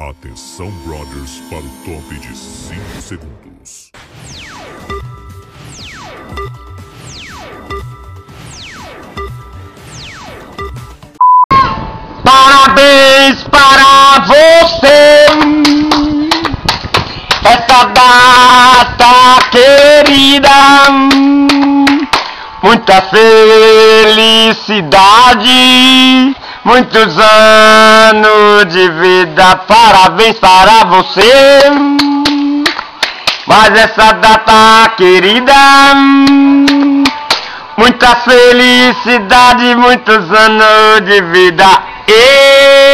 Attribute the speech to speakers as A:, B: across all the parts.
A: Atenção, brothers, para o top de 5 segundos.
B: Parabéns para você essa data querida. Muita felicidade, muitos anos de vida. Parabéns para você. Mas essa data querida, muita felicidade, muitos anos de vida. Ei!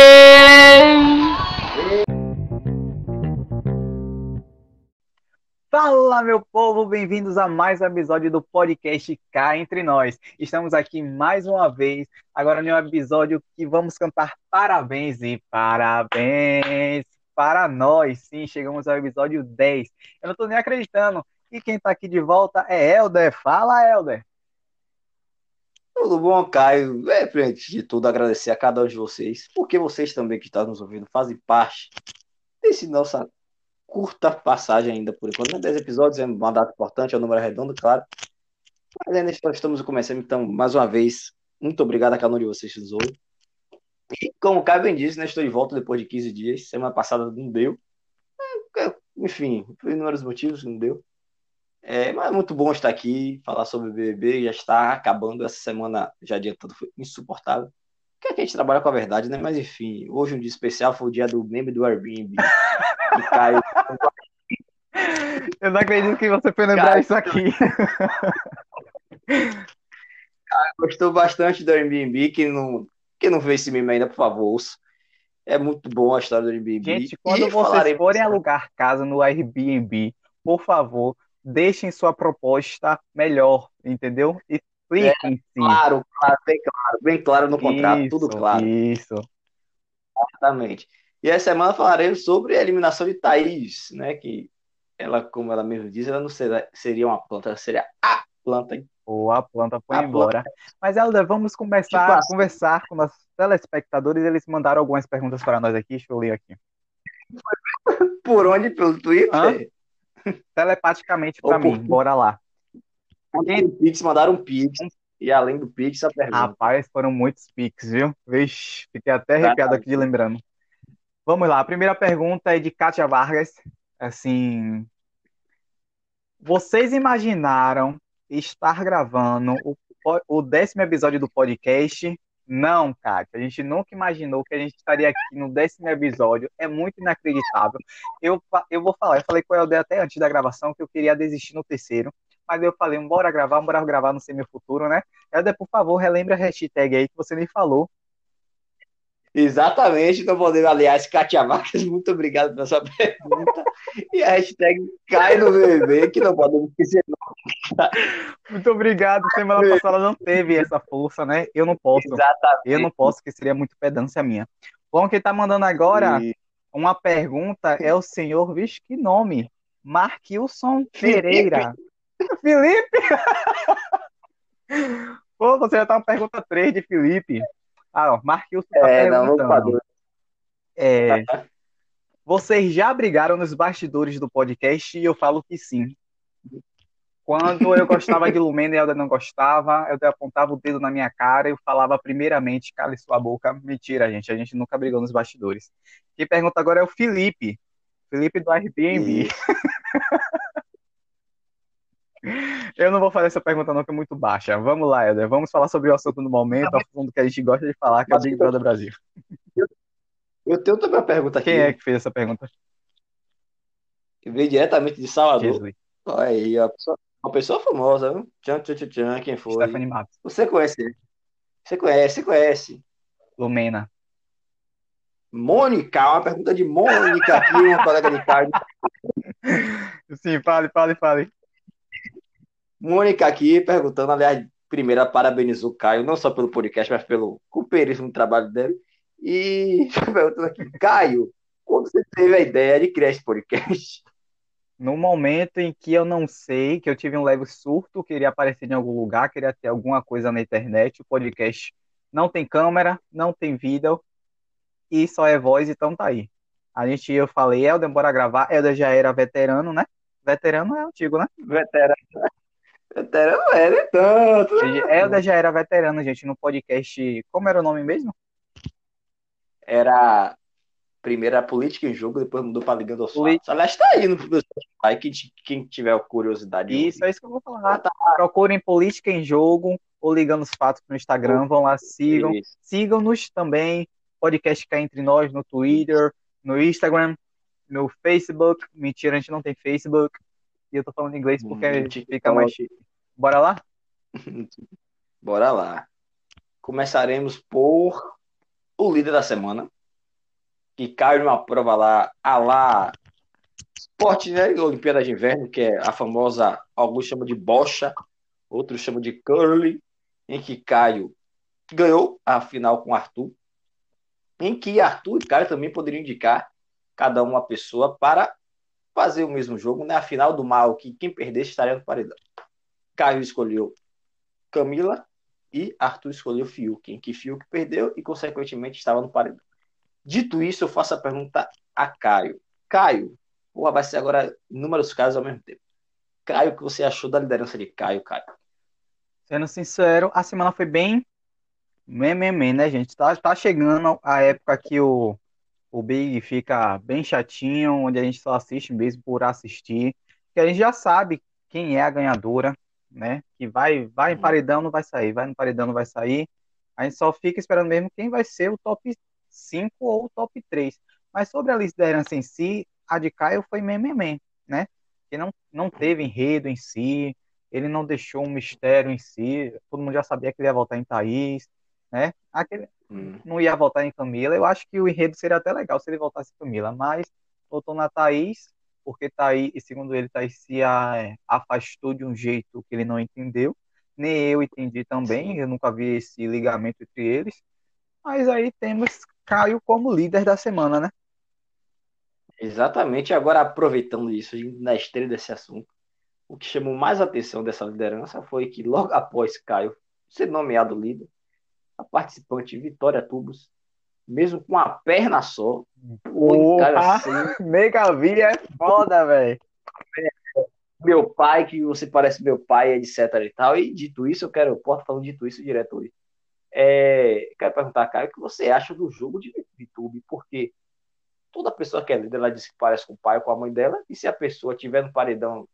C: Fala, meu povo, bem-vindos a mais um episódio do podcast Cá Entre Nós. Estamos aqui mais uma vez, agora em um episódio que vamos cantar parabéns e parabéns para nós. Sim, chegamos ao episódio 10. Eu não tô nem acreditando. E quem tá aqui de volta é Helder. Fala, Helder.
D: Tudo bom, Caio? É, antes de tudo, agradecer a cada um de vocês, porque vocês também que estão nos ouvindo fazem parte desse nossa curta passagem ainda por enquanto. Né? 10 episódios é uma data importante, é um número redondo, claro. Mas ainda estamos começando, então, mais uma vez, muito obrigado a cada um de vocês que nos ouve. E como o Caio bem disse, né, estou de volta depois de 15 dias. Semana passada não deu. É, Enfim, por inúmeros motivos não deu. É, mas é muito bom estar aqui, falar sobre o BBB, já está acabando essa semana, já adiantando, foi insuportável. Porque aqui a gente trabalha com a verdade, né? Mas enfim, hoje um dia especial foi o dia do meme do Airbnb. que caiu.
C: Eu não acredito que você foi lembrar
D: Cara,
C: isso aqui.
D: Gostou bastante do Airbnb, que não, que não vê esse meme ainda, por favor, ouça. É muito bom a história do Airbnb.
C: Gente, quando
D: E
C: vocês forem alugar casa no Airbnb, por favor, deixem sua proposta melhor, entendeu? Expliquem sim.
D: Claro, claro, bem claro, bem claro no contrato,
C: Isso,
D: tudo claro.
C: Isso.
D: Exatamente. E essa semana falaremos sobre a eliminação de Thaís, né? Que ela, como ela mesmo diz, ela não será- seria uma planta, ela seria a planta.
C: Ou a planta foi
D: A
C: embora. Mas, Helder, vamos começar
D: Tipo
C: a
D: assim.
C: conversar com nossos telespectadores. Eles mandaram algumas perguntas para nós aqui. Deixa eu ler aqui.
D: Por onde? Pelo Twitter?
C: Hã? Telepaticamente para
D: por
C: mim.
D: quê?
C: Bora lá.
D: Mandaram um Pix, mandaram um Pix. E além do Pix, a pergunta.
C: Rapaz, foram muitos piques, viu? Vixe, fiquei até arrepiado aqui de lembrando. Vamos lá, a primeira pergunta é de Kátia Vargas. Assim, vocês imaginaram estar gravando o, o décimo episódio do podcast? Não, Kátia, a gente nunca imaginou que a gente estaria aqui no décimo episódio. É muito inacreditável. Eu, eu vou falar, eu falei com o Helder até antes da gravação que eu queria desistir no terceiro. Mas eu falei, bora gravar, bora gravar no semi-futuro, né? Helder, por favor, relembre a hashtag aí que você nem falou.
D: Exatamente, não podemos, aliás, Katia Marques, muito obrigado pela sua pergunta. E a hashtag cai no BBB, que não podemos esquecer.
C: Muito obrigado. Semana passada não teve essa força, né? Eu não posso.
D: Exatamente.
C: Eu não posso, que seria muito pedância minha. Bom, quem tá mandando agora
D: E-
C: uma pergunta é o senhor, vixe, que nome? Marquilson. Pereira. Felipe? Pô, você já tá uma pergunta 3 de Felipe. Ah, ó, Marquilson tá
D: É, não,
C: perguntando.
D: para
C: É, vocês já brigaram nos bastidores do podcast? E eu falo que sim. Quando eu gostava de Lumena e Helder não gostava, eu apontava o dedo na minha cara e eu falava primeiramente, cale sua boca. Mentira, gente, a gente nunca brigou nos bastidores. Quem pergunta agora é o Felipe. Felipe do Airbnb. Eu não vou fazer essa pergunta não, que é muito baixa. Vamos lá, Helder. Vamos falar sobre o assunto no momento, o assunto que a gente gosta de falar, que é o Big Brother Brasil.
D: Eu tenho também uma pergunta aqui,
C: Quem é que fez essa pergunta?
D: que veio diretamente de Salvador.
C: Jesus.
D: Olha aí, ó, uma pessoa famosa, viu? Tchan, tchan, tchan, tchan, quem foi?
C: Stephanie Matos.
D: Você conhece ele? Você conhece, você conhece.
C: Lumena.
D: Mônica, uma pergunta de Mônica aqui, uma colega de Caio.
C: Sim, fale, fale, fale.
D: Mônica aqui perguntando, aliás, primeiro ela parabenizou o Caio, não só pelo podcast, mas pelo companheirismo no trabalho dele. E perguntando aqui, Caio, quando você teve a ideia de criar esse podcast?
C: No momento em que eu não sei, que eu tive um leve surto, queria aparecer em algum lugar, queria ter alguma coisa na internet, o podcast não tem câmera, não tem vídeo e só é voz, então tá aí. A gente, eu falei, Helder, bora gravar. Helder já era veterano, né? Veterano é antigo, né?
D: Veterano. Veterano é, nem tanto. né?
C: Helder já era veterano, gente, no podcast. Como era o nome mesmo?
D: Era primeiro a política em jogo, depois mudou pra Liga dos
C: Poli-
D: Fatos. Aliás, tá aí no Spotify, quem, quem tiver curiosidade. de
C: Isso, é isso que eu vou falar. Procurem Política em Jogo ou Ligando os Fatos no Instagram. Vão lá, sigam. Sigam-nos também. Podcast Cá Entre Nós no Twitter, no Instagram, no Facebook. Mentira, a gente não tem Facebook. E eu tô falando inglês porque
D: TikTok.
C: fica mais chique. Bora lá?
D: Bora lá. Começaremos por o líder da semana, que cai numa prova lá, a lá, esporte, né? Olimpíada de Inverno, que é a famosa, alguns chamam de bocha, outros chamam de curling, em que Caio ganhou a final com Arthur, em que Arthur e Caio também poderiam indicar cada uma pessoa para fazer o mesmo jogo, né? A final do mal, que quem perdesse estaria no paredão. Caio escolheu Camila e Arthur escolheu Fiuk, em que Fiuk perdeu e, consequentemente, estava no paredão. Dito isso, eu faço a pergunta a Caio. Caio, porra, vai ser agora inúmeros casos ao mesmo tempo. Caio, o que você achou da liderança de Caio, Caio?
C: Sendo sincero, a semana foi bem mememe, né, gente? Tá, tá chegando a época que o, o Big fica bem chatinho, onde a gente só assiste mesmo por assistir. Que a gente já sabe quem é a ganhadora, né? Que vai, vai em paredão, não vai sair, vai no paredão, não vai sair. A gente só fica esperando mesmo quem vai ser o top 5 ou o top 3. Mas sobre a liderança em si, a de Caio foi mememe, né? Que não, não teve enredo em si, ele não deixou um mistério em si, todo mundo já sabia que ele ia votar em Thaís, né? Aquele,
D: Hum,
C: não ia votar em Camila. Eu acho que o enredo seria até legal se ele votasse em Camila, mas votou na Thaís, porque Thaís, e segundo ele, Thaís se a- afastou de um jeito que ele não entendeu. Nem eu entendi também, eu nunca vi esse ligamento entre eles. Mas aí temos Caio como líder da semana, né?
D: Exatamente. Agora, aproveitando isso, na esteira desse assunto, o que chamou mais atenção dessa liderança foi que, logo após Caio ser nomeado líder, a participante Vitória Tubos, mesmo com a perna só,
C: Opa!
D: assim,
C: Mega Vi é foda, velho.
D: meu pai, que você parece meu pai, etc e tal. E dito isso, eu quero, eu posso falando dito isso direto hoje. É, quero perguntar, Caio, o que você acha do jogo de VTube? Porque toda pessoa que é líder, ela diz que parece com o pai ou com a mãe dela, e se a pessoa tiver no paredão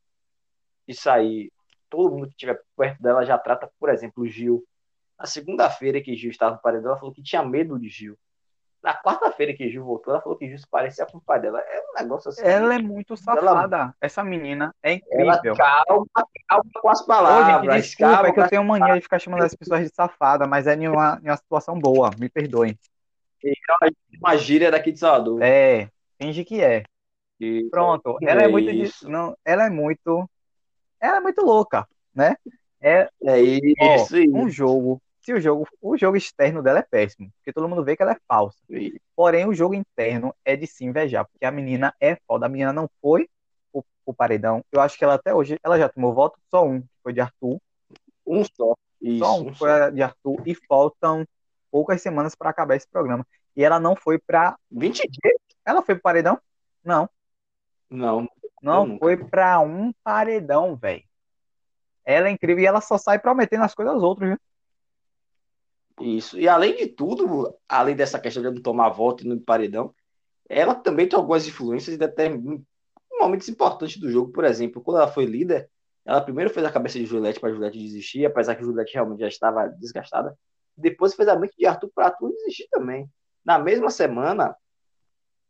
D: e sair, todo mundo que estiver perto dela já trata, por exemplo, o Gil. Na segunda-feira que Gil estava no paredão, ela falou que tinha medo de Gil. Na quarta-feira que Gil voltou, ela falou que Gil se parecia com o pai dela. É um negócio assim.
C: Ela é muito safada. Essa menina é
D: Ela
C: incrível.
D: calma, calma com as
C: Ô,
D: palavras.
C: gente, desculpa,
D: calma
C: é que eu tenho mania de ficar chamando as pessoas de safada, mas é em uma, em uma situação boa, me perdoem.
D: uma gíria daqui de Salvador.
C: É, finge que é.
D: E-
C: Pronto, ela é,
D: É
C: muito
D: isso.
C: não, ela é muito ela é muito louca, né? É
D: É isso,
C: ó,
D: isso.
C: um jogo, se o jogo, o jogo externo dela é péssimo, porque todo mundo vê que ela é falsa. Porém, o jogo interno é de se invejar, porque a menina é foda. A menina não foi o, o paredão. Eu acho que ela até hoje, ela já tomou voto, só um, que foi de Arthur.
D: Um só. Isso,
C: Só um
D: um
C: foi
D: só.
C: de Arthur e faltam poucas semanas para acabar esse programa. E ela não foi para,
D: 20 dias?
C: ela foi pro paredão? Não,
D: Não.
C: não foi para um paredão, velho. Ela é incrível e ela só sai prometendo as coisas aos outros, viu?
D: Isso. E além de tudo, além dessa questão de não tomar voto e no paredão, ela também tem algumas influências em momentos importantes do jogo. Por exemplo, quando ela foi líder, ela primeiro fez a cabeça de Juliette para Juliette desistir, apesar que Juliette realmente já estava desgastada. Depois fez a mente de Arthur para Arthur desistir também. Na mesma semana,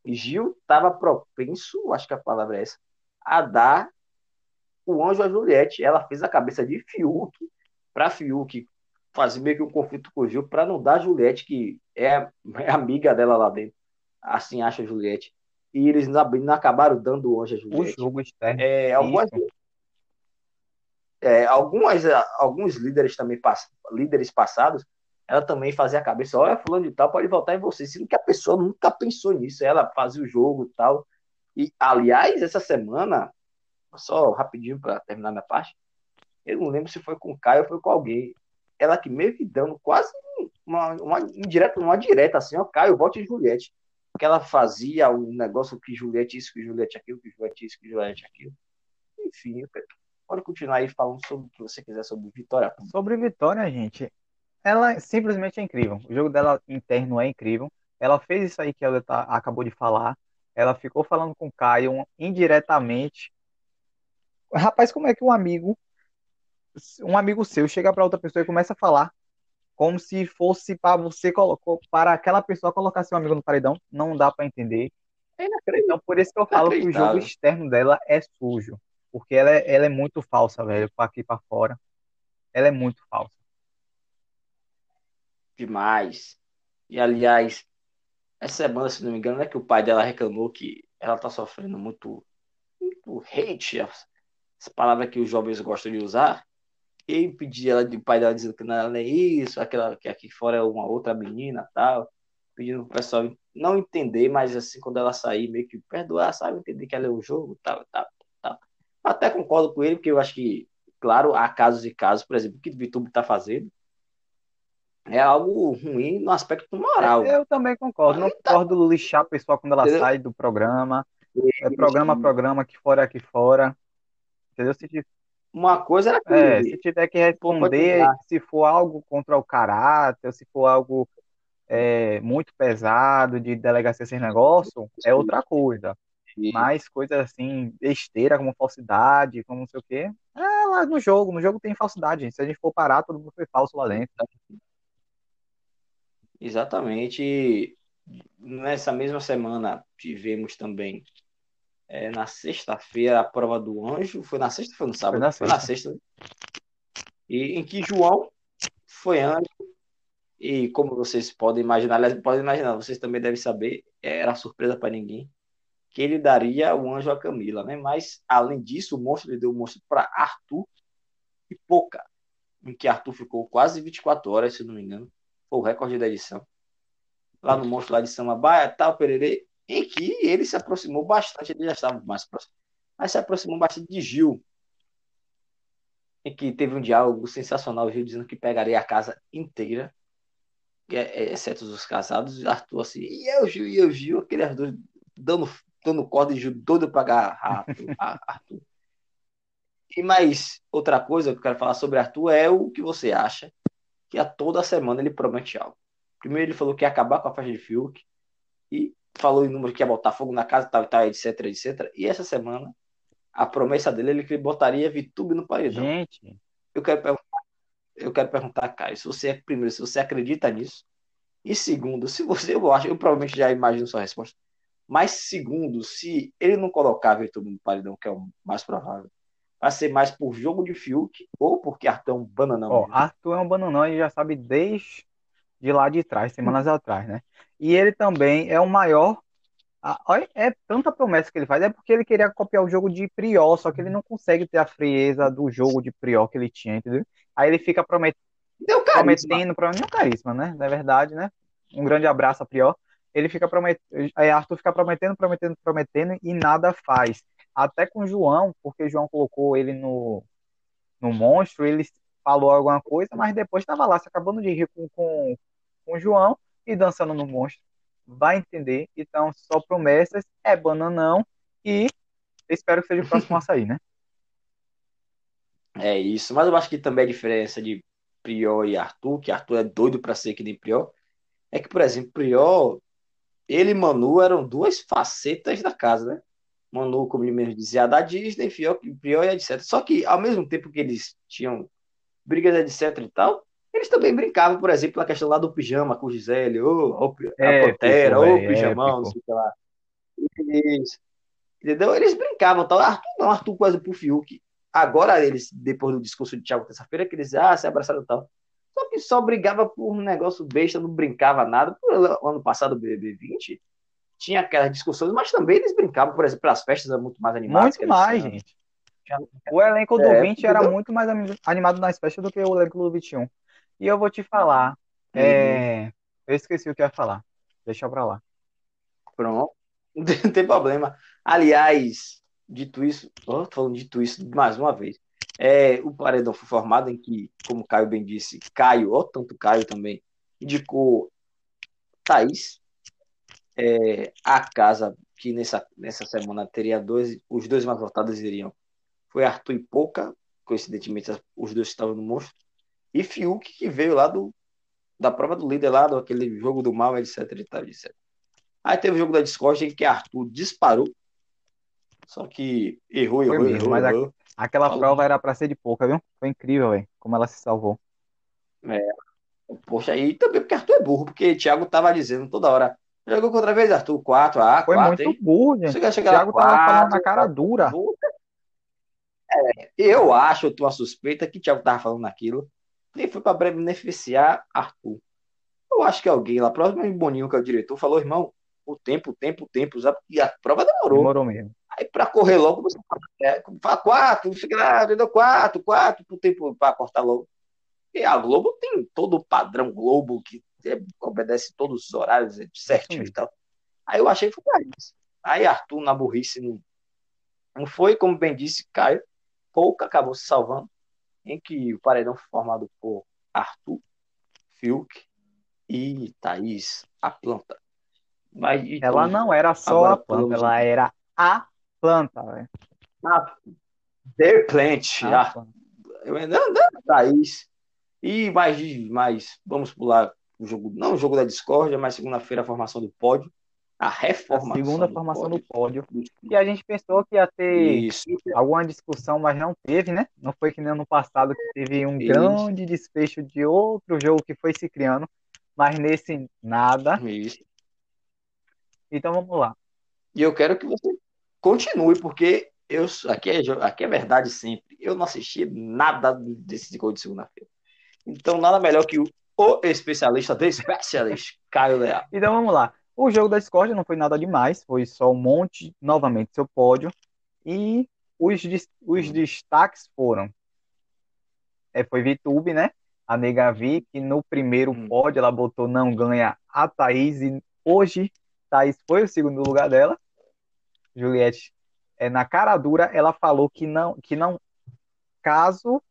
D: Gil estava propenso, acho que a palavra é essa, a dar o anjo a Juliette. Ela fez a cabeça de Fiuk para Fiuk fazer meio que um conflito com o Gil para não dar a Juliette, que é, é amiga dela lá dentro. Assim acha a Juliette. E eles não, não acabaram dando o anjo a
C: O
D: Juliette.
C: jogo externo.
D: É, algumas, é, algumas, alguns líderes também líderes passados, ela também fazia a cabeça, olha, fulano de tal pode votar em você, sendo que a pessoa nunca pensou nisso, ela fazia o jogo e tal. E, aliás, essa semana, só rapidinho para terminar minha parte, eu não lembro se foi com o Caio ou foi com alguém. Ela que meio que dando quase uma, uma indireta, uma direta assim, ó, Caio, vote em Juliette. que ela fazia um negócio que Juliette isso, que Juliette aquilo, que Juliette isso, que Juliette aquilo. Enfim, pode continuar aí falando sobre o que você quiser sobre Vitória.
C: Sobre Vitória, gente, ela simplesmente é incrível. O jogo dela interno é incrível. Ela fez isso aí que ela tá, acabou de falar. Ela ficou falando com o Caio indiretamente. Rapaz, como é que um amigo, um amigo seu, chega para outra pessoa e começa a falar como se fosse para você colocou para aquela pessoa colocar seu amigo no paredão? Não dá para entender.
D: É
C: Então, por isso que eu falo que o jogo externo dela é sujo. Porque ela é, ela é muito falsa, velho, para aqui para fora. Ela é muito falsa.
D: Demais. E, aliás, essa semana, se não me engano, é que o pai dela reclamou que ela tá sofrendo muito, muito hate, essa palavra que os jovens gostam de usar. E impedir ela de pai dela dizendo que não, é isso, aquela que aqui fora é uma outra menina tal. Pedindo pro pessoal não entender, mas assim, quando ela sair, meio que perdoar, sabe? Entender que ela é o jogo, tal, tal. Até concordo com ele, porque eu acho que, claro, há casos e casos, por exemplo, o que o VTube está fazendo é algo ruim no aspecto moral.
C: Eu também concordo. Não tá... concordo lixar a pessoa quando ela Entendeu? sai do programa. É programa a programa, aqui fora, aqui fora. Entendeu? Se.
D: Uma coisa era que...
C: é, se tiver que responder, se for algo contra o caráter, se for algo é, muito pesado de delegacia sem negócio, é outra coisa. Mas coisas assim, besteira, como falsidade, como não sei o quê. É lá no jogo, no jogo tem falsidade, gente. Se a gente for parar, todo mundo foi falso lá dentro.
D: Exatamente. Nessa mesma semana tivemos também é, na sexta-feira a prova do anjo. Foi na sexta foi no sábado? Foi
C: na sexta.
D: Foi na sexta. E em que João foi anjo. E como vocês podem imaginar, aliás, podem imaginar, vocês também devem saber, era surpresa para ninguém que ele daria o anjo a Camila, né? Mas, além disso, o monstro ele deu o monstro para Arthur e Pouca, em que Arthur ficou quase 24 horas, se não me engano. Foi o recorde da edição. Lá no monstro lá de Samambaia, tal, Pererê, em que ele se aproximou bastante, ele já estava mais próximo, mas se aproximou bastante de Gil, em que teve um diálogo sensacional, Gil dizendo que pegaria a casa inteira, é, é, exceto os casados, Arthur assim, e eu, Gil, e eu, Gil, aqueles dois dando dando corda e doido para agarrar Arthur. E mais outra coisa que eu quero falar sobre Arthur é o que você acha que a toda semana ele promete algo. Primeiro ele falou que ia acabar com a faixa de Fiuk e falou em número que ia botar fogo na casa, tal, tal, etc, etc. E essa semana a promessa dele é que ele botaria VTube no paredão.
C: Gente,
D: eu quero perguntar, eu quero perguntar, Caio, se você primeiro, se você acredita nisso, e segundo, se você, eu acho, eu provavelmente já imagino sua resposta. Mas, segundo, se ele não colocar Vitor no paredão, que é o mais provável, vai ser mais por jogo de Fiuk ou porque Arthur é um bananão.
C: Ó, Arthur é um bananão, e já sabe desde de lá de trás, semanas hum. atrás, né? E ele também é o maior. Olha, é tanta promessa que ele faz, é porque ele queria copiar o jogo de Prior, só que ele não consegue ter a frieza do jogo de Prior que ele tinha, entendeu? Aí ele fica promet... prometendo, prometendo, carisma, né? Na verdade, né? Um grande abraço a Prior ele fica prometendo, Arthur fica prometendo, prometendo, prometendo e nada faz. Até com João, porque João colocou ele no, no monstro, ele falou alguma coisa, mas depois estava lá se acabando de rir com, com, com João e dançando no monstro. Vai entender. Então, só promessas, é bananão e espero que seja o próximo a sair, né?
D: É isso, mas eu acho que também a diferença de Prior e Arthur, que Arthur é doido para ser que nem Prior, é que, por exemplo, Prior ele e Manu eram duas facetas da casa, né? Manu, como ele mesmo dizia, da Disney, Prior, Prior e etc. Só que, ao mesmo tempo que eles tinham brigas, etc e tal, eles também brincavam, por exemplo, na questão lá do pijama com o Gisele, ou, ou a é, Pantera, ou o pijamão, não sei o que lá. Eles, entendeu? Eles brincavam, tal. Arthur não, Arthur quase pro Fiuk. Agora eles, depois do discurso de Thiago terça-feira, que eles ah, se abraçaram e tal. Só que só brigava por um negócio besta, não brincava nada. O ano passado, o BB20, tinha aquelas discussões, mas também eles brincavam, por exemplo, as festas eram muito mais animadas.
C: Muito mais, gente. O elenco do é, 20 era muito mais animado nas festas do que o elenco do 21. E eu vou te falar. Uhum. É... Eu esqueci o que eu ia falar. Deixa pra lá.
D: Pronto. Não tem problema. Aliás, dito isso, oh, tô falando dito isso mais uma vez. É, o paredão foi formado em que, como Caio bem disse, Caio, ou tanto Caio também, indicou Thaís, é, a casa que nessa, nessa semana teria dois, os dois mais votados iriam. Foi Arthur e Pouca, coincidentemente os dois estavam no monstro, e Fiuk, que veio lá do, da prova do líder lá, do aquele jogo do mal, etc, etc, etc. Aí teve o jogo da Discord em que Arthur disparou, só que errou, errou,
C: mesmo,
D: errou,
C: mas a-
D: errou.
C: Aquela
D: Falou.
C: prova era pra ser de pouca, viu? Foi incrível, velho. Como ela se salvou.
D: Poxa, aí também porque Arthur é burro, porque Thiago tava dizendo toda hora, jogou contra vez, Arthur, 4, ah,
C: Foi
D: 4,
C: muito
D: hein?
C: burro, gente.
D: Você quer
C: O
D: chegar lá,
C: Thiago tava falando na cara dura.
D: É, eu acho, eu tenho uma suspeita que o Thiago tava falando aquilo, e foi pra beneficiar Arthur. Eu acho que alguém lá, próximo de Boninho, que é o diretor, falou, irmão, o tempo, o tempo, o tempo, sabe? E a prova demorou.
C: Demorou mesmo.
D: Aí pra correr logo, você fala, é, fala quatro, o que lá, entendeu? Quatro, quatro, pro tempo pra cortar logo. E a Globo tem todo o padrão Globo que é, obedece todos os horários é, certinho e
C: mesmo.
D: tal. Aí eu achei que foi pra isso. Aí Arthur, na burrice, não, não foi, como bem disse, Caio, pouco acabou se salvando, em que o paredão foi formado por Arthur, Fiuk e Thaís, a planta. Mas, e
C: Ela não era só a planta,
D: vamos-
C: ela era a planta, velho.
D: Ah, The Plant,
C: A
D: ah,
C: planta.
D: Eu ainda não, Thaís. E mais, mais, vamos pular o jogo, não o jogo da discórdia, mas segunda-feira a formação do pódio. A
C: A
D: reformação.
C: segunda
D: do
C: formação do
D: pódio.
C: pódio. E a gente pensou que ia ter
D: Isso.
C: alguma discussão, mas não teve, né? Não foi que nem ano passado que teve um
D: Isso.
C: grande desfecho de outro jogo que foi se criando, mas nesse nada.
D: Isso.
C: Então vamos lá.
D: E eu quero que você continue, porque eu, aqui, é, aqui é verdade sempre. Eu não assisti nada desse gol de segunda-feira. Então, nada melhor que o, o especialista, The Specialist, Caio Leal.
C: Então vamos lá. O jogo da discórdia não foi nada demais, foi só um monte, novamente, seu pódio. E os, os destaques foram. É, foi Vitube, né? A Negavi, que no primeiro
D: Hum.
C: pódio ela botou não ganha a Thaís, e hoje Thaís foi o segundo lugar dela. Juliette, é, na cara dura, ela falou que não, que não, caso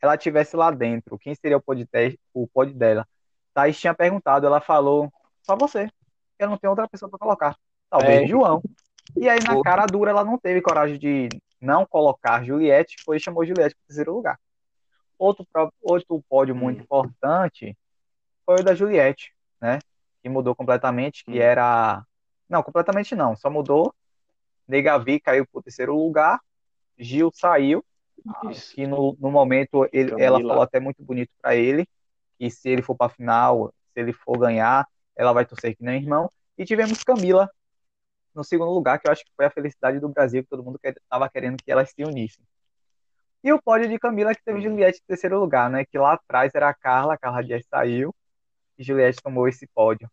C: ela tivesse lá dentro, quem seria o pod, o pod dela? Thaís tinha perguntado, ela falou, só você. Eu não tenho outra pessoa para colocar. Talvez
D: É.
C: João. E aí, na cara dura, ela não teve coragem de não colocar Juliette, foi e chamou Juliette para o terceiro lugar. Outro, outro pódio muito importante foi o da Juliette, né? Que mudou completamente, que
D: Hum.
C: era. Não, completamente não, só mudou. Negavi caiu para o terceiro lugar, Gil saiu,
D: Isso.
C: que no, no momento ele, ela falou até muito bonito para ele, que se ele for para final, se ele for ganhar, ela vai torcer que nem irmão. E tivemos Camila no segundo lugar, que eu acho que foi a felicidade do Brasil, que todo mundo estava querendo que elas se unissem. E o pódio de Camila, que teve Juliette em terceiro lugar, né? Que lá atrás era a Carla, a Carla Dias saiu, e Juliette tomou esse pódio.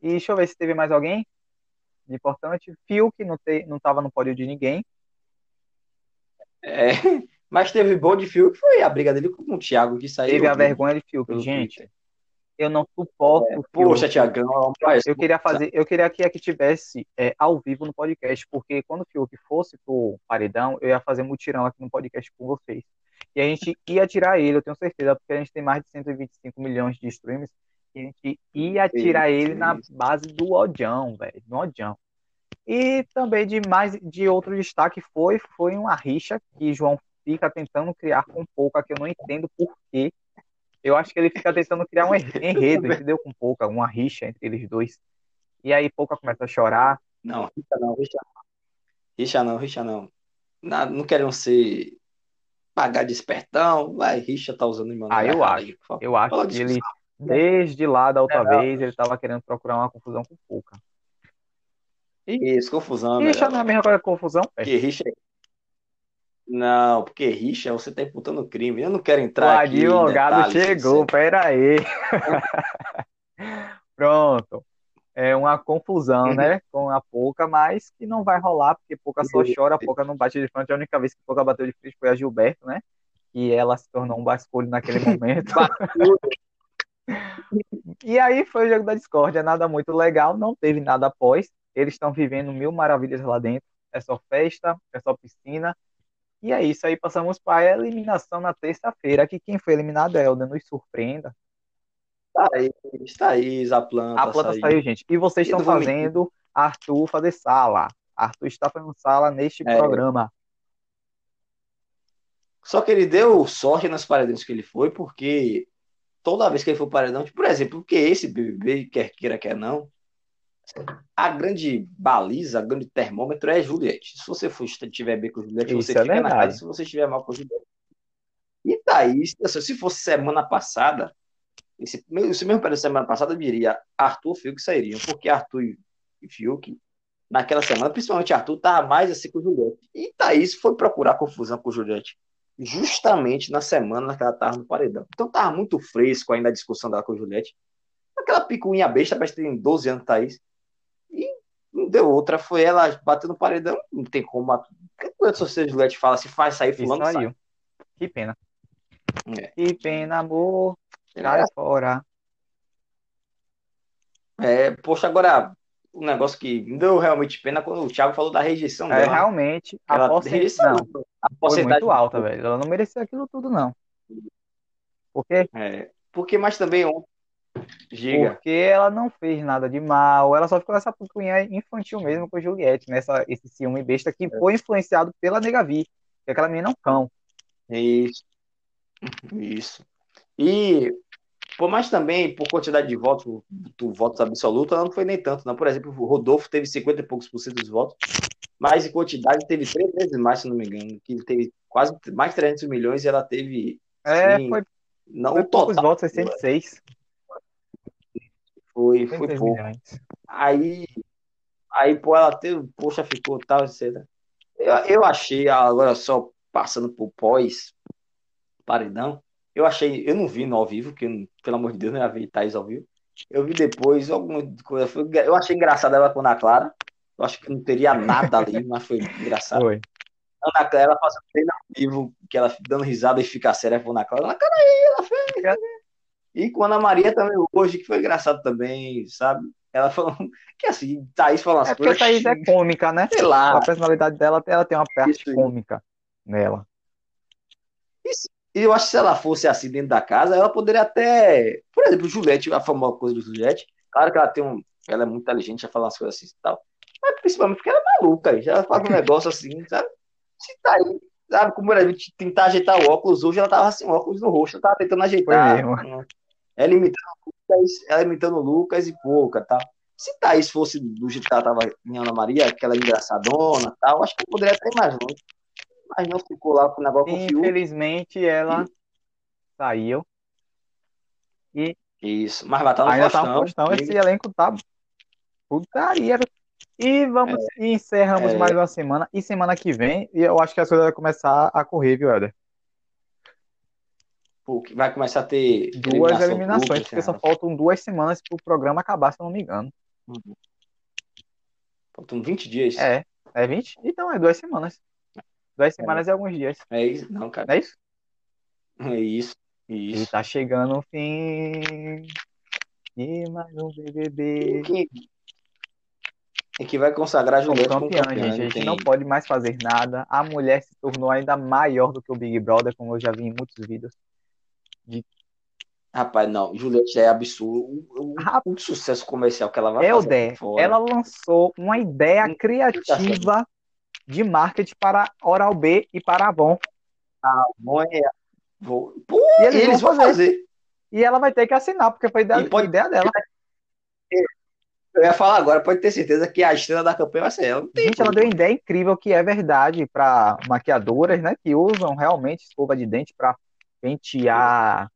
C: E deixa eu ver se teve mais alguém de importante. Phil, que não, te, não tava no pódio de ninguém.
D: É, mas teve bom de fio que foi a briga dele com o Thiago, que saiu.
C: Teve a vergonha de Phil.
D: pelo
C: Gente,
D: Twitter.
C: Eu não suporto Phil.
D: Poxa, Thiagão, mas-
C: Eu queria fazer, eu queria que aqui tivesse é, ao vivo no podcast, porque quando o Fiuk fosse pro paredão, eu ia fazer mutirão aqui no podcast com vocês. E a gente ia tirar ele, eu tenho certeza, porque a gente tem mais de 125 milhões de streams, e a gente ia tirar ele na base do odião, velho, no odião. E também de mais de outro destaque foi foi uma rixa que João fica tentando criar com Pouca, que eu não entendo por quê. Eu acho que ele fica tentando criar um enredo, entendeu? Com Pouca, uma rixa entre eles dois. E aí Pouca começa a chorar.
D: Não, rixa não, rixa não. Rixa não, rixa não. Na- não querem ser pagar de espertão, vai, rixa tá usando em
C: Ah, eu acho. Eu acho
D: Fala
C: que ele, desde lá da outra
D: É, não.
C: vez, ele tava querendo procurar uma confusão com Pouca.
D: Isso, confusão,
C: Rixa
D: melhor.
C: não é a mesma coisa que confusão?
D: Porque rixa. Não, porque rixa você tá imputando crime. Eu não quero
C: O
D: entrar aqui. em
C: advogado chegou,
D: etc.
C: pera aí. Pronto. É uma confusão, né? Com a Pouca, mas que não vai rolar, porque Pouca só chora, Pouca não bate de frente. A única vez que Pouca bateu de frente foi a Gilberto, né? E ela se tornou um basculho naquele momento. E aí foi o jogo da discórdia, nada muito legal, não teve nada após. Eles estão vivendo mil maravilhas lá dentro. É só festa, é só piscina. E é isso aí, passamos para a eliminação na terça-feira. Que quem foi eliminado é Elda, nos surpreenda.
D: Thaís, Thaís, a planta.
C: A planta
D: saiu.
C: saiu, gente. E vocês estão fazendo Arthur fazer sala. Arthur está fazendo sala neste
D: É.
C: programa.
D: Só que ele deu sorte nas paredões que ele foi, porque toda vez que ele foi paredão, tipo, por exemplo, porque esse BBB, quer queira, quer não, a grande baliza, a grande termômetro é Juliette. Se você for, estiver bem com Juliette,
C: Isso
D: você
C: é
D: fica na
C: verdade.
D: casa. Se você estiver mal com Juliette. E Thaís, se fosse semana passada, esse, esse mesmo período da semana passada, eu diria Arthur e Fiuk sairiam, porque Arthur e Fiuk, naquela semana, principalmente Arthur, tava mais assim com Juliette. E Thaís foi procurar confusão com Juliette justamente na semana que ela tava no paredão. Então tava muito fresco ainda a discussão dela com Juliette. Aquela picuinha besta, parece que tem 12 anos, Thaís. Não deu outra, foi ela batendo no paredão, não tem como. Quando você Juliette fala, se faz sair fulano, sai.
C: saiu. Que pena.
D: É.
C: Que pena, amor. Cai fora.
D: É, poxa, agora, um negócio que me deu realmente pena quando o Thiago falou da rejeição
C: É,
D: dela.
C: realmente, a porcentagem não,
D: a porcentagem
C: muito alta, velho. Ela não merecia aquilo tudo, não. Porque,
D: É, porque, mas também
C: porque ela não fez nada de mal, ela só ficou nessa pupunha infantil mesmo com Juliette, nessa, esse ciúme besta que foi influenciado pela Negavi, que é aquela menina é um cão.
D: Isso. Isso. E, por mais também, por quantidade de votos, do votos absolutos, ela não foi nem tanto, não. Por exemplo, o Rodolfo teve 50 e poucos por cento dos votos, mas em quantidade teve três vezes mais, se não me engano, que ele teve quase mais de 300 milhões e ela teve,
C: É, foi,
D: não
C: foi
D: o
C: poucos
D: total,
C: votos, 606.
D: Foi, foi
C: 606
D: pouco.
C: milhões.
D: Aí, aí, pô, ela teve, poxa, ficou tal, etc. Eu, eu achei, agora só passando por pós paredão, eu achei, eu não vi no ao vivo, que pelo amor de Deus, não ia ver Thaís ao vivo. Eu vi depois alguma coisa, foi, eu achei engraçado ela com a Ana Clara. Eu acho que não teria nada ali, mas foi engraçado.
C: Foi.
D: Ana Clara, ela fazendo treino ao vivo, que ela dando risada e fica séria com a Ana Clara. Ana Clara aí, ela fez. E com a Ana Maria também hoje, que foi engraçado também, sabe? Ela falou que assim, Thaís falou umas
C: É porque a
D: coisas.
C: Thaís é cômica, né?
D: Sei lá,
C: A personalidade dela, ela tem uma parte
D: Isso
C: cômica nela.
D: E eu acho que se ela fosse assim dentro da casa, ela poderia até. Por exemplo, Juliette, a famosa coisa do Juliette. Claro que ela tem um. Ela é muito inteligente, já fala umas coisas assim e tal. Mas principalmente porque ela é maluca. Ela faz um negócio assim, sabe? Se tá aí, sabe? Como era tentar ajeitar o óculos, hoje ela tava sem óculos no rosto, ela tava tentando ajeitar.
C: mesmo.
D: Hum. Ela imitando o Lucas, ela imitando o Lucas e pouca, tá? Se Thaís fosse do jeito que ela tava em Ana Maria, aquela engraçadona e tal, acho que eu poderia até ir mais longe. Mas não ficou lá com o negócio com.
C: Infelizmente, ela saiu.
D: Isso, mas vai estar no
C: Ainda tá no
D: Faustão.
C: postão. Esse elenco tá putaria. E vamos e encerramos
D: É.
C: mais uma semana. E semana que vem, e eu acho que as coisas vão começar a correr, viu, Helder?
D: Porque vai começar a ter
C: Duas
D: eliminação
C: eliminações, porque só faltam duas semanas pro programa acabar, se eu não me engano.
D: Faltam 20 dias.
C: É, é 20? Então é duas semanas. Duas semanas e alguns dias.
D: É isso? Não, cara.
C: É isso?
D: É isso.
C: E
D: Isso.
C: tá chegando o fim. E mais um
D: E
C: BBB.
D: que, e que vai consagrar Juliette como
C: campeã,
D: campeã.
C: gente. A gente
D: tem-
C: não pode mais fazer nada. A mulher se tornou ainda maior do que o Big Brother, como eu já vi em muitos vídeos.
D: Rapaz, não. Juliette é absurdo. O, o- sucesso comercial que ela vai fazer
C: Helder,
D: aqui fora.
C: ela lançou uma ideia
D: Hum,
C: criativa de marketing para Oral B e para Avon.
D: Bom, é- vou- Pô,
C: E eles,
D: eles
C: vão fazer.
D: fazer.
C: E ela vai ter que assinar, porque foi ideia,
D: pode-
C: ideia dela.
D: Eu ia falar agora, pode ter certeza que a estrela da campanha vai ser ela.
C: Gente, ela deu uma ideia incrível que é verdade para maquiadoras, né? Que usam realmente escova de dente para pentear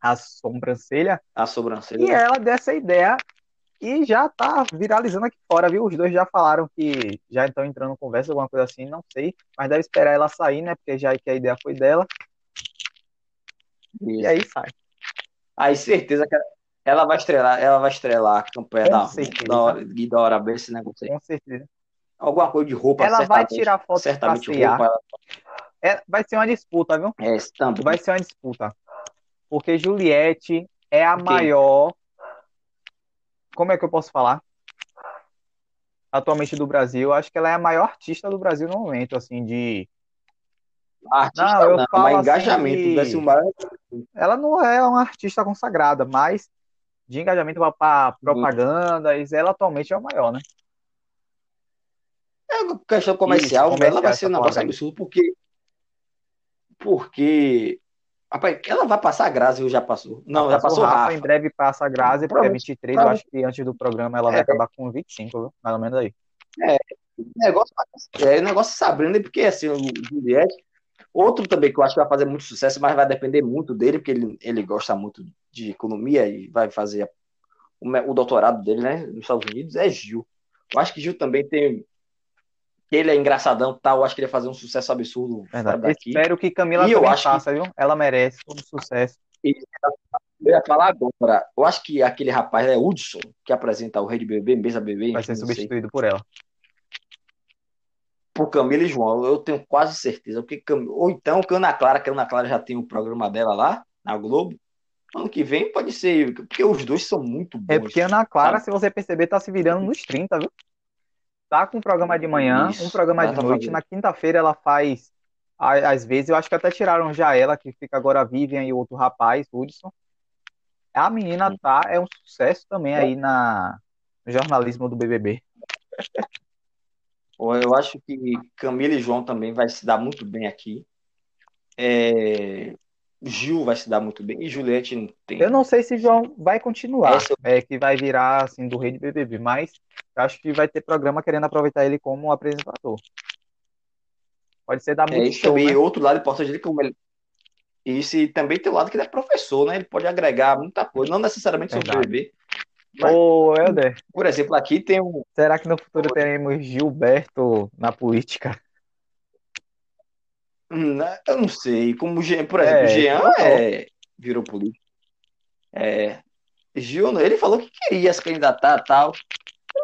C: a sobrancelha.
D: A sobrancelha.
C: E ela deu essa ideia e já tá viralizando aqui fora, viu? Os dois já falaram que já estão entrando em conversa, alguma coisa assim, não sei. Mas deve esperar ela sair, né? Porque já que a ideia foi dela. E
D: Isso.
C: aí sai.
D: Aí certeza que ela vai estrelar, ela vai estrelar a campanha
C: Com
D: da,
C: certeza.
D: da hora, e da hora bem esse negócio aí.
C: Com certeza.
D: Alguma coisa de roupa,
C: Ela vai tirar foto
D: certamente roupa. ela-
C: É, vai ser uma disputa, viu?
D: É.
C: Vai ser uma disputa. Porque Juliette é a
D: Ok.
C: maior. Como é que eu posso falar? Atualmente do Brasil, acho que ela é a maior artista do Brasil no momento, assim, de.
D: Artista
C: Não, eu
D: não,
C: falo
D: mas
C: assim
D: engajamento
C: de-
D: desse maior.
C: Ela não é uma artista consagrada, mas de engajamento para propagandas, ela atualmente é o maior, né?
D: a questão comercial,
C: Isso,
D: ela vai
C: comercial,
D: ser um negócio absurdo, porque. Porque. Rapaz, ela vai passar a Grazi ou já passou? Não, já passou
C: o Rafa,
D: Rafa.
C: em breve passa a Grazi, porque é
D: Provavelmente-
C: 23, eu acho que antes do programa ela vai
D: É.
C: acabar com 25, viu? mais ou menos aí.
D: O negócio, é, negócio é Sabrina, porque assim, o Juliette. Outro também que eu acho que vai fazer muito sucesso, mas vai depender muito dele, porque ele, ele gosta muito de economia e vai fazer o, o doutorado dele, né, nos Estados Unidos, é Gil. Eu acho que Gil também tem. Que Ele é engraçadão e tal, eu acho que ele vai fazer um sucesso absurdo fora
C: Verdade.
D: daqui.
C: Espero que Camila
D: E eu acho que-
C: faça, viu? Ela merece todo sucesso.
D: Eu ia falar agora. Eu acho que aquele rapaz é Hudson, que apresenta o Rei de Bebê, Mesa Bebê,
C: Vai ser
D: não sei.
C: substituído por ela.
D: por Camila e João, eu tenho quase certeza. Porque, Cam- ou então, que a Ana Clara, que a Ana Clara já tem o programa dela lá, na Globo. Ano que vem pode ser, porque os dois são muito bons.
C: É porque a Ana Clara,
D: sabe?
C: se você perceber, tá se virando nos 30, viu? Tá com um programa de manhã,
D: Isso,
C: um programa de noite.
D: fazendo.
C: Na quinta-feira ela faz, às vezes, eu acho que até tiraram já ela, que fica agora a Vivian e outro rapaz, Hudson. A menina tá, é um sucesso também aí na, no jornalismo do BBB.
D: Eu acho que Camila e João também vai se dar muito bem aqui. É, Gil vai se dar muito bem. E Juliette não tem.
C: Eu não sei se João vai continuar,
D: Essa-
C: é que vai virar assim do rei de BBB, mas acho que vai ter programa querendo aproveitar ele como apresentador. Pode ser da
D: É
C: muito show,
D: também.
C: né?
D: Outro lado importante dele, como ele. E também tem o lado que ele é professor, né? Ele pode agregar muita coisa, não necessariamente sobre o
C: Verdade.
D: BBB. Mas-
C: Ô, Helder,
D: Por exemplo, aqui tem um.
C: será que no futuro teremos Gilberto na política?
D: Hum, Eu não sei. Como por exemplo,
C: É,
D: o Jean é, virou político. É, Gil, ele falou que queria se candidatar e tal.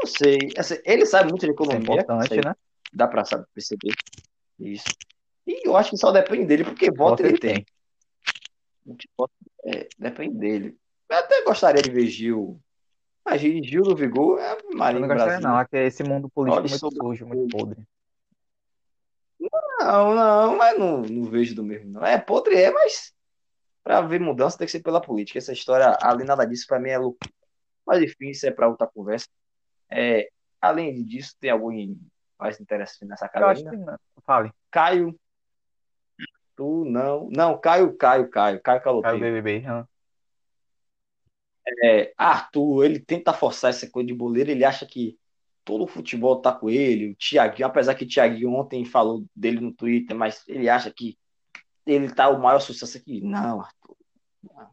D: Não sei. Assim, ele sabe muito de
C: Isso é
D: economia.
C: importante,
D: sei,
C: né?
D: Dá pra saber, perceber. Isso. E eu acho que só depende dele, porque voto
C: Voto
D: ele tem.
C: tem.
D: Muito voto, é, depende dele. Eu até gostaria de ver Gil. Mas Gil do Vigor é Marinho
C: não gostaria, não. É esse mundo político
D: Olha
C: muito
D: sobre-
C: sujo, muito podre.
D: Não, não, mas não, não vejo do mesmo, não. É, podre é, mas pra ver mudança tem que ser pela política. Essa história, ali nada disso, pra mim é louco. Mas enfim, isso é pra outra conversa. É, além disso, tem algum mais interessante nessa
C: Eu
D: ainda?
C: que não. Fale,
D: Caio. Tu não. Não, Caio, Caio, Caio. Caio
C: Caio
D: Caloteiro.
C: BBB. hã?
D: É, Arthur, ele tenta forçar essa coisa de boleiro, ele acha que todo o futebol tá com ele, o Thiaguinho, apesar que o Thiaguinho ontem falou dele no Twitter, mas ele acha que ele tá o maior sucesso aqui. Não, Arthur. Não.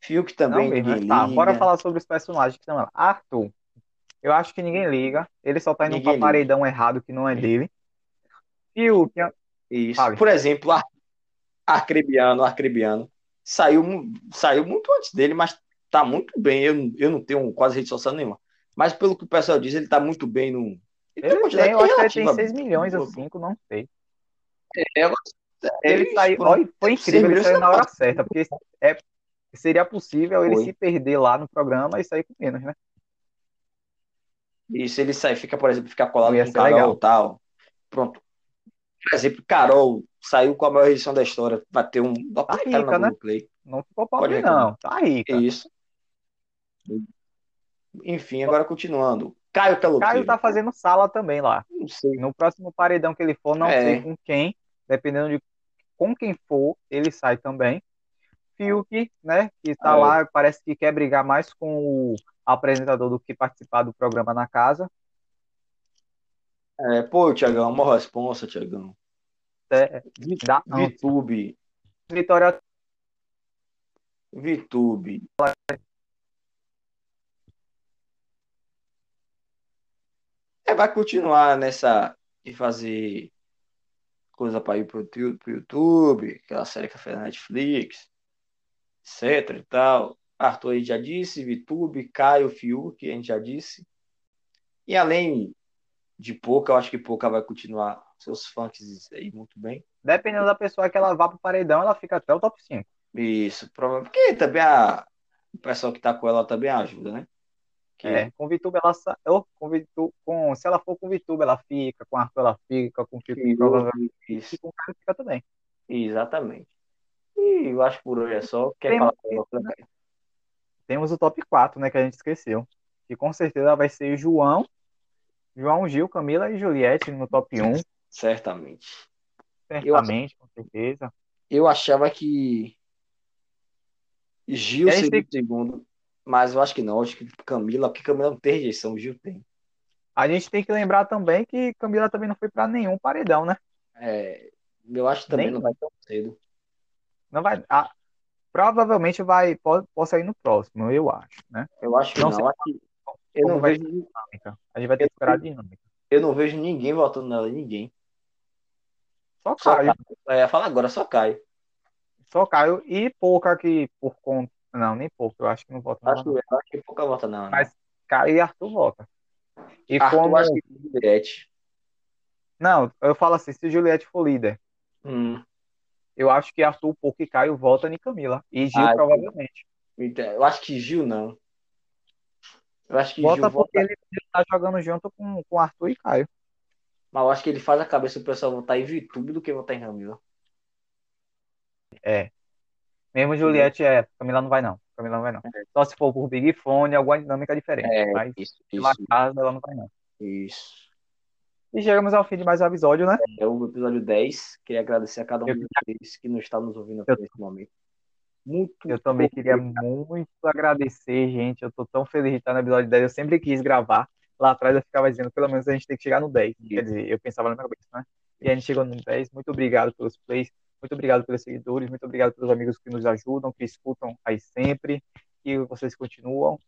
D: Fiuk
C: Não
D: também
C: mesmo,
D: ninguém
C: né? Tá, bora falar sobre os personagens que estão lá. Arthur, eu acho que ninguém liga. Ele só tá indo
D: Ninguém
C: pra paredão errado que não é dele. Fiuk,
D: Isso.
C: Fale.
D: Por exemplo, Ar- Arcrebiano, Arcrebiano saiu, saiu muito antes dele, mas tá muito bem. Eu, não- eu não tenho quase rede social nenhuma. Mas pelo que o pessoal diz, ele tá muito bem no. Ele
C: ele tem, eu acho que ele tem 6 milhões ou 5, não sei.
D: É, eu-
C: Ele
D: Isso,
C: saiu, olha, foi incrível, ele saiu
D: é
C: na hora certa, porque é, seria possível ele
D: Foi.
C: se perder lá no programa e sair com menos, né?
D: Isso, ele sai, fica, por exemplo, fica colado com
C: ser
D: Carol
C: legal.
D: e tal. Pronto. Por exemplo, Carol saiu com a maior edição da história. Vai ter um.
C: Tá rica, né?
D: Globoplay.
C: Não ficou pobre, não. Tá rica.
D: Isso. Enfim, agora continuando. Caio Caloteiro.
C: Caio tá fazendo sala também lá.
D: Não sei.
C: No próximo paredão que ele for, não
D: É.
C: sei com quem, dependendo de com quem for, ele sai também. Fiuk, né, que tá
D: É.
C: lá, parece que quer brigar mais com o apresentador do que participar do programa na casa.
D: É, pô, Tiagão, uma responsa, Tiagão.
C: É.
D: VTube.
C: Vitória
D: VTube. É, vai continuar nessa de fazer coisa para ir pro, pro YouTube, aquela série que fez na Netflix, etc e tal. Arthur aí já disse, VTube, Caio, Fiuk, a gente já disse. E além de Pouca, eu acho que Pouca vai continuar seus funks aí muito bem.
C: Dependendo da pessoa que ela vá pro paredão, ela fica até o top 5.
D: Isso, provavelmente. Porque também a, o pessoal que tá com ela também ajuda, né? Que
C: É, com Vituba ela ou com Vitu... com se ela for com Vituba ela fica, com Arthur ela fica, com Fiuk provavelmente
D: isso,
C: e com Caio fica também.
D: exatamente. E eu acho que por hoje é só. Quer
C: Tem-
D: falar alguma coisa?
C: Temos o top 4, né, que a gente esqueceu. Que com certeza vai ser João, João Gil, Camila e Juliette no top 1,
D: Certamente.
C: certamente, com certeza.
D: Eu achava que Gil
C: aí
D: seria
C: tem-
D: o segundo, mas eu acho que não. Acho que Camila, porque Camila não tem rejeição, Gil tem.
C: A gente tem que lembrar também que Camila também não foi pra nenhum paredão, né?
D: É, eu acho que também
C: Nem-
D: não vai tão cedo.
C: Não vai. ah, provavelmente vai pode, possa ir no próximo, eu acho, né?
D: Eu acho que
C: Não
D: não.
C: sei
D: Eu, acho que- eu não vejo,
C: dinâmica. A gente vai ter que esperar a dinâmica.
D: eu não vejo ninguém votando nela, ninguém.
C: Só Caio.
D: É, fala agora, só Caio.
C: só Caio e pouca que por conta. Não, nem pouco, eu acho que não vota nela,
D: Acho,
C: não.
D: eu acho que pouca vota nela.
C: Mas Caio e Arthur vota. E
D: Arthur,
C: como.
D: acho que Juliette.
C: Não, eu falo assim, se Juliette for líder,
D: Hum,
C: eu acho que Arthur, Pouco e Caio votam em Camila. E Gil,
D: Ah,
C: provavelmente.
D: então, eu acho que Gil não. Eu acho que
C: Vota
D: Gil
C: porque
D: vota,
C: ele, tá jogando junto com, com Arthur e Caio.
D: mas eu acho que ele faz a cabeça do pessoal votar em Vitube do que votar em Ramila.
C: É. Mesmo Juliette é. Camila não vai, não. Camila não vai, não. Só se for por Big Fone, alguma dinâmica diferente.
D: É,
C: Mas
D: isso,
C: pela
D: isso,
C: casa ela não vai, não.
D: isso.
C: E chegamos ao fim de mais um episódio, né?
D: É o episódio 10. Queria agradecer a cada um
C: Eu-
D: de vocês que nos está nos ouvindo
C: Eu-
D: aqui nesse momento. Muito
C: Eu também queria muito agradecer, gente. Eu tô tão feliz de estar no episódio 10. Eu sempre quis gravar. Lá atrás eu ficava dizendo, pelo menos a gente tem que chegar no 10. Quer dizer, eu pensava na minha cabeça, né? E a gente chegou no 10. Muito obrigado pelos plays. Muito obrigado pelos seguidores. Muito obrigado pelos amigos que nos ajudam, que escutam aí sempre. E vocês continuam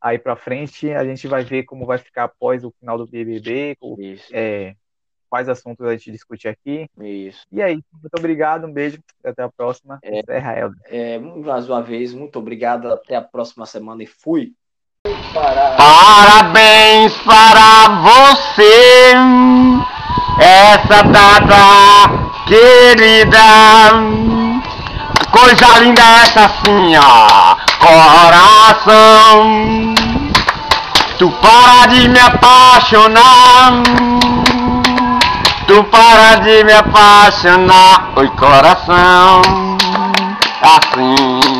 C: aí pra frente. A gente vai ver como vai ficar após o final do BBB,
D: Isso,
C: é, quais assuntos a gente discute aqui.
D: isso.
C: E aí, muito obrigado. Um beijo. Até a próxima. Encerra, Helder.
D: É, mais uma vez, muito obrigado. Até a próxima semana e fui.
B: Parabéns para você, essa data querida. Coisa linda essa assim, ó, coração. Tu para de me apaixonar, tu para de me apaixonar, oi coração. Assim